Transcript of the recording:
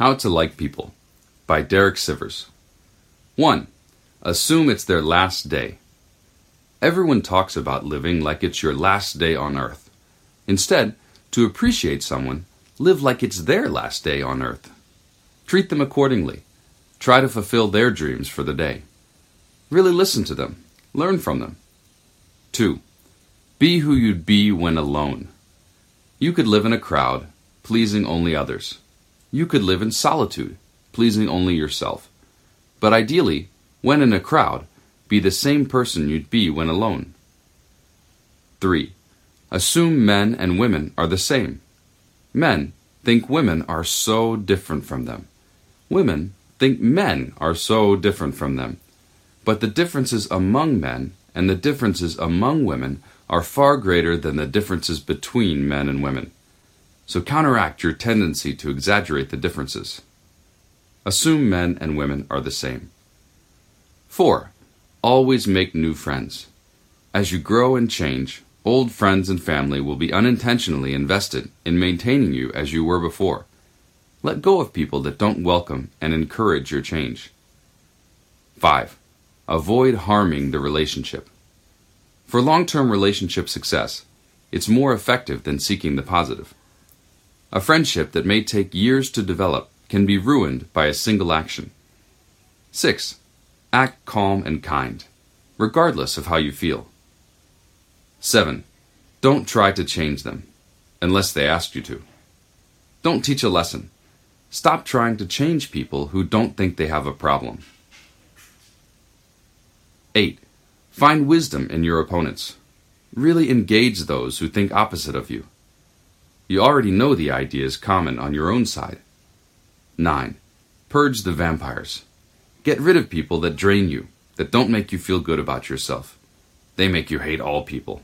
How to Like People by Derek Sivers. 1. Assume it's their last day. Everyone talks about living like it's your last day on earth. Instead, to appreciate someone, live like it's their last day on earth. Treat them accordingly. Try to fulfill their dreams for the day. Really listen to them. Learn from them. 2. Be who you'd be when alone. You could live in a crowd, pleasing only others. You could live in solitude, pleasing only yourself. But ideally, when in a crowd, be the same person you'd be when alone. 3. Assume men and women are the same. Men think women are so different from them. Women think men are so different from them. But the differences among men and the differences among women are far greater than the differences between men and women so counteract your tendency to exaggerate the differences. Assume men and women are the same. 4. Always make new friends. As you grow and change, old friends and family will be unintentionally invested in maintaining you as you were before. Let go of people that don't welcome and encourage your change. 5. Avoid harming the relationship. For long term relationship success, it's more effective than seeking the positive. A friendship that may take years to develop can be ruined by a single action. 6. Act calm and kind, regardless of how you feel. 7. Don't try to change them, unless they ask you to. Don't teach a lesson. Stop trying to change people who don't think they have a problem. 8. Find wisdom in your opponents. Really engage those who think opposite of you. You already know the ideas common on your own side. 9. Purge the vampires. Get rid of people that drain you, that don't make you feel good about yourself. They make you hate all people.